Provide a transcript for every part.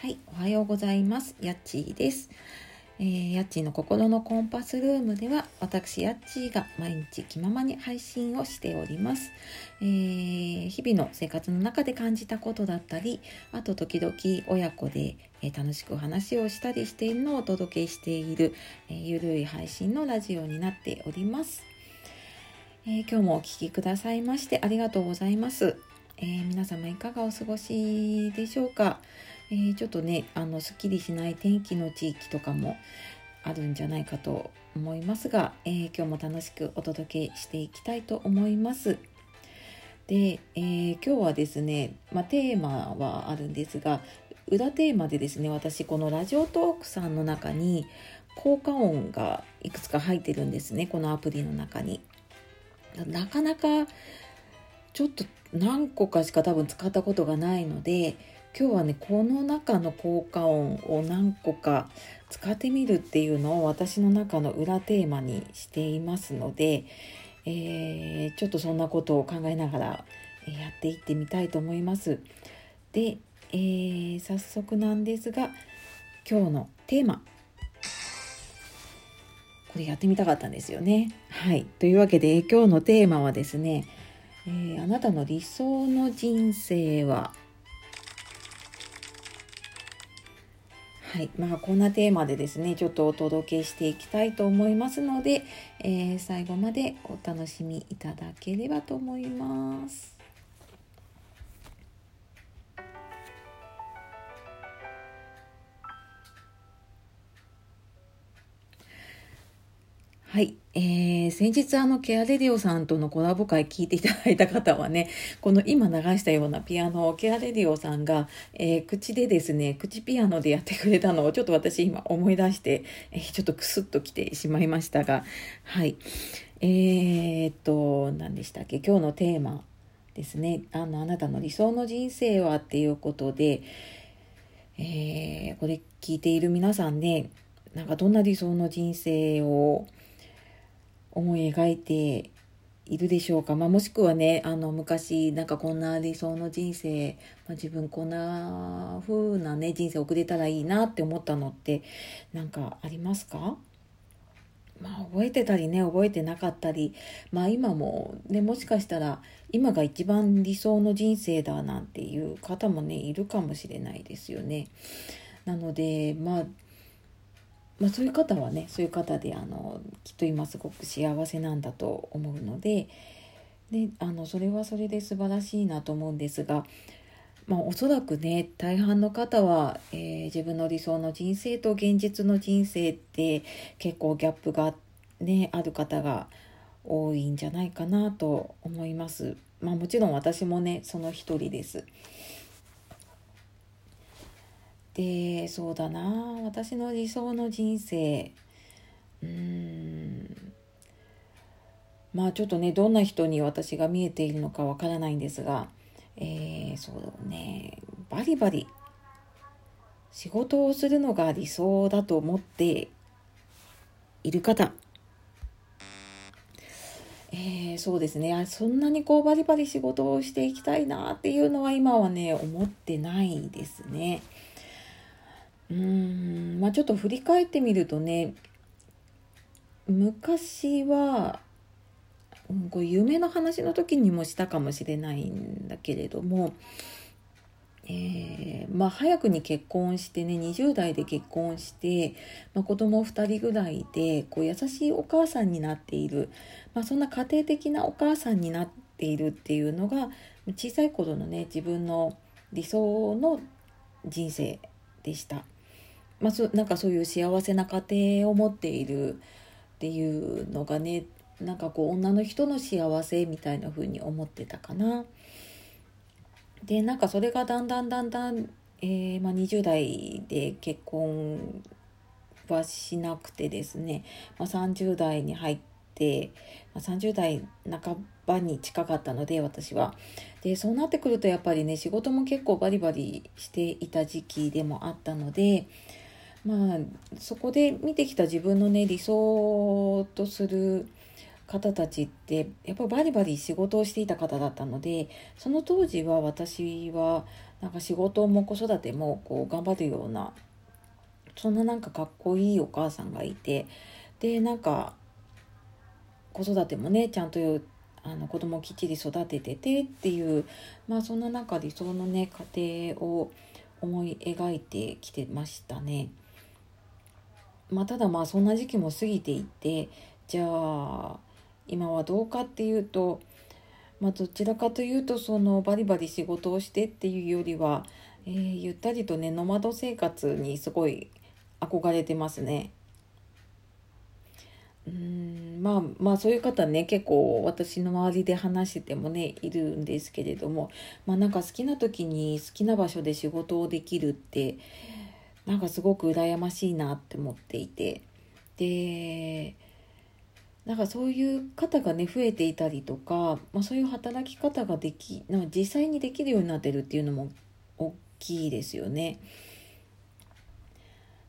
はい、おはようございます。やっちーです。えー、やっちーの心のコンパスルームでは、私やっちーが毎日気ままに配信をしております。えー、日々の生活の中で感じたことだったり、あと時々親子で、えー、楽しく話をしたりしているのをお届けしている、えゆるい配信のラジオになっております。え今日もお聴きくださいましてありがとうございます。え皆様いかがお過ごしでしょうか？えー、ちょっとねあのすっきりしない天気の地域とかもあるんじゃないかと思いますが、えー、今日も楽しくお届けしていきたいと思います。で、えー、今日はですね、まあ、テーマはあるんですが裏テーマでですね私このラジオトークさんの中に効果音がいくつか入ってるんですねこのアプリの中に。なかなかちょっと何個かしか多分使ったことがないので今日はねこの中の効果音を何個か使ってみるっていうのを私の中の裏テーマにしていますので、えー、ちょっとそんなことを考えながらやっていってみたいと思います。で、えー、早速なんですが今日のテーマこれやってみたかったんですよね。はい。というわけで今日のテーマはですね、えー、あなたの理想の人生ははい。まあ、こんなテーマでですね、ちょっとお届けしていきたいと思いますので、えー、最後までお楽しみいただければと思います。はい。えー、先日あの、ケアレディオさんとのコラボ会聞いていただいた方はね、この今流したようなピアノをケアレディオさんが、えー、口でですね、口ピアノでやってくれたのをちょっと私今思い出して、えー、ちょっとクスッときてしまいましたが、はい。えー、っと、何でしたっけ？今日のテーマですね。あの、あなたの理想の人生はっていうことで、えー、これ聞いている皆さんね、なんかどんな理想の人生を思い描いているでしょうか、まあ、もしくはねあの昔なんかこんな理想の人生、まあ、自分こんな風なね人生送れたらいいなって思ったのって何かありますか？まあ覚えてたりね覚えてなかったりまあ今もねもしかしたら今が一番理想の人生だなんていう方もねいるかもしれないですよね。なのでまあまあ、そういう方はねそういう方であのきっと今すごく幸せなんだと思うのでであのそれはそれで素晴らしいなと思うんですが、まあ、おそらくね大半の方は、えー、自分の理想の人生と現実の人生って結構ギャップが、ね、ある方が多いんじゃないかなと思います。まあ、もちろん私もねその一人です。でそうだな。私の理想の人生。うーん。まあちょっとねどんな人に私が見えているのかわからないんですがえー、そうね。バリバリ。仕事をするのが理想だと思っている方。えー、そうですね。そんなにこうバリバリ仕事をしていきたいなっていうのは今はね思ってないですね。うーんまあちょっと振り返ってみるとね昔は、こう夢の話の時にもしたかもしれないんだけれども、えー、まあ早くに結婚してね20代で結婚して、まあ、子供2人ぐらいでこう優しいお母さんになっている、まあ、そんな家庭的なお母さんになっているっていうのが小さい頃のね自分の理想の人生でした。まあ、そなんかそういう幸せな家庭を持っているっていうのがねなんかこう女の人の幸せみたいな風に思ってたかな。でなんかそれがだんだんだんだん、えー、まあ、20代で結婚はしなくてですね、まあ、30代に入って、まあ、30代半ばに近かったので私は。でそうなってくるとやっぱりね仕事も結構バリバリしていた時期でもあったのでまあそこで見てきた自分のね理想とする方たちってやっぱバリバリ仕事をしていた方だったのでその当時は私はなんか仕事も子育てもこう頑張るようなそんななんかかっこいいお母さんがいてでなんか子育てもねちゃんとあの子供をきっちり育てててっていうまあそんな中理想のね家庭を思い描いてきてましたね。まあ、ただまあそんな時期も過ぎていってじゃあ今はどうかっていうと、まあ、どちらかというとそのバリバリ仕事をしてっていうよりは、えー、ゆったりとねノマド生活にすごい憧れてますね。うんまあまあそういう方ね結構私の周りで話しててもねいるんですけれどもまあなんか好きな時に好きな場所で仕事をできるってなんかすごく羨ましいなって思っていてでなんかそういう方がね増えていたりとか、まあ、そういう働き方ができなんか実際にできるようになってるっていうのも大きいですよね。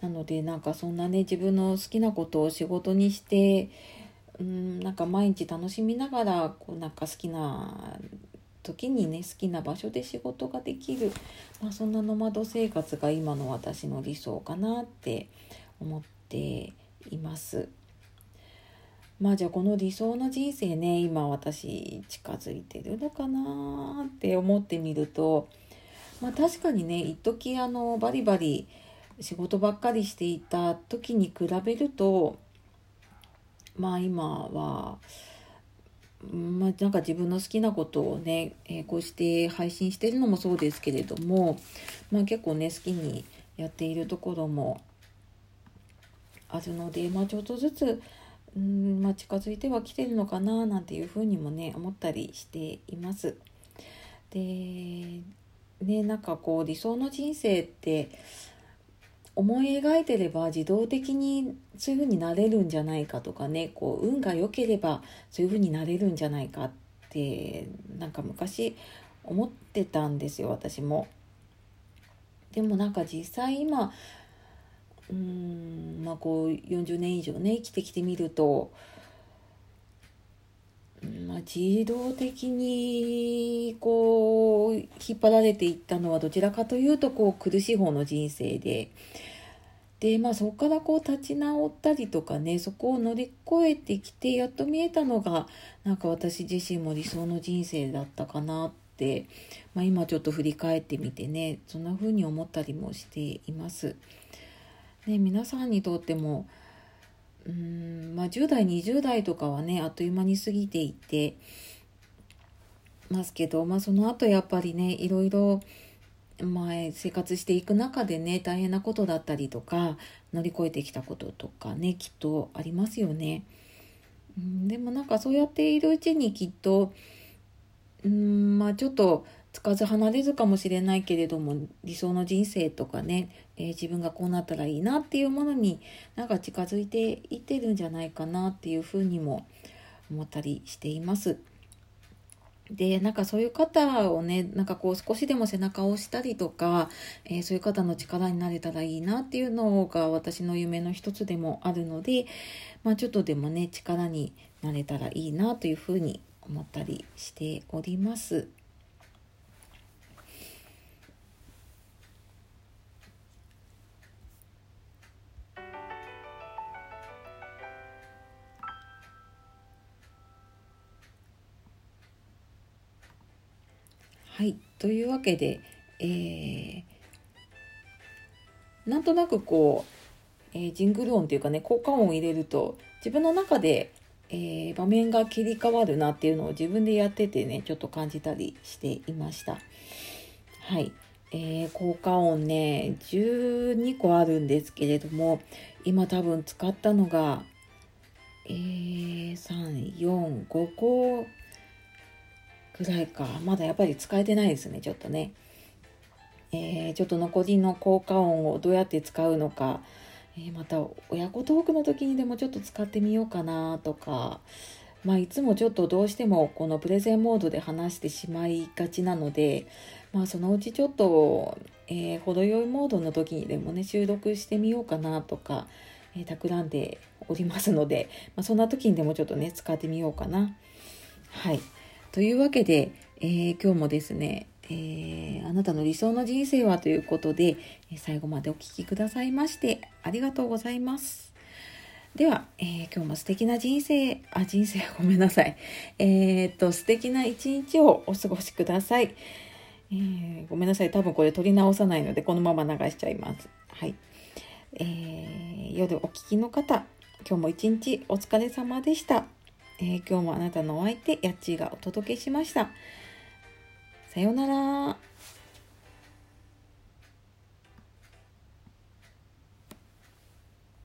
なのでなんかそんなね自分の好きなことを仕事にしてうんなんか毎日楽しみながらこうなんか好きな時にね好きな場所で仕事ができる、まあ、そんなノマド生活が今の私の理想かなって思っています。まあじゃあこの理想の人生ね今私近づいてるのかなって思ってみるとまあ確かにね一時あのバリバリ仕事ばっかりしていた時に比べるとまあ今は、まあ、なんか自分の好きなことをね、えー、こうして配信してるのもそうですけれども、まあ、結構ね好きにやっているところもあるので、まあ、ちょっとずつうん、まあ、近づいてはきてるのかななんていうふうにもね思ったりしています。でねなんかこう理想の人生って思い描いてれば自動的にそういうふうになれるんじゃないかとかねこう運が良ければそういうふうになれるんじゃないかってなんか昔思ってたんですよ私も。でもなんか実際今うーんまあこう40年以上ね生きてきてみると、まあ、自動的にこう引っ張られていったのはどちらかというとこう苦しい方の人生で。でまあそこからこう立ち直ったりとかねそこを乗り越えてきてやっと見えたのがなんか私自身も理想の人生だったかなって、まあ、今ちょっと振り返ってみてねそんな風に思ったりもしています。ね、皆さんにとってもうん、まあ、10代20代とかはねあっという間に過ぎていってますけど、まあ、その後やっぱりねいろいろ前生活していく中でね大変なことだったりとか乗り越えてきたこととかねきっとありますよね。でもなんかそうやっているうちにきっとうんまあちょっとつかず離れずかもしれないけれども理想の人生とかね、えー、自分がこうなったらいいなっていうものになんか近づいていってるんじゃないかなっていうふうにも思ったりしています。で、なんかそういう方をね、なんかこう少しでも背中を押したりとか、えー、そういう方の力になれたらいいなっていうのが私の夢の一つでもあるので、まあちょっとでもね、力になれたらいいなというふうに思ったりしております。はい。というわけで、えー、なんとなくこう、えー、ジングル音っていうかね、効果音を入れると、自分の中で、えー、場面が切り替わるなっていうのを自分でやっててね、ちょっと感じたりしていました。はい。えー、効果音ね、12個あるんですけれども、今多分使ったのが、えー、3、4、5個ぐらいか。まだやっぱり使えてないですね、ちょっとね。えー、ちょっと残りの効果音をどうやって使うのか、えー、また親子トークの時にでもちょっと使ってみようかなとか、まあ、いつもちょっとどうしてもこのプレゼンモードで話してしまいがちなので、まあ、そのうちちょっと、えー、程よいモードの時にでもね収録してみようかなとか、えー、企んでおりますので、まあ、そんな時にでもちょっとね使ってみようかな。はいというわけで、えー、今日もですねえー、あなたの理想の人生はということで、最後までお聴きくださいましてありがとうございます。では、えー、今日も素敵な人生、あ、人生 ごめんなさい。えー、っと、素敵な一日をお過ごしください。えー、ごめんなさい。多分これ撮り直さないので、このまま流しちゃいます。はい。えー、夜お聞きの方、今日も一日お疲れ様でした。え今日もあなたのお相手、やっちーがお届けしました。さようなら。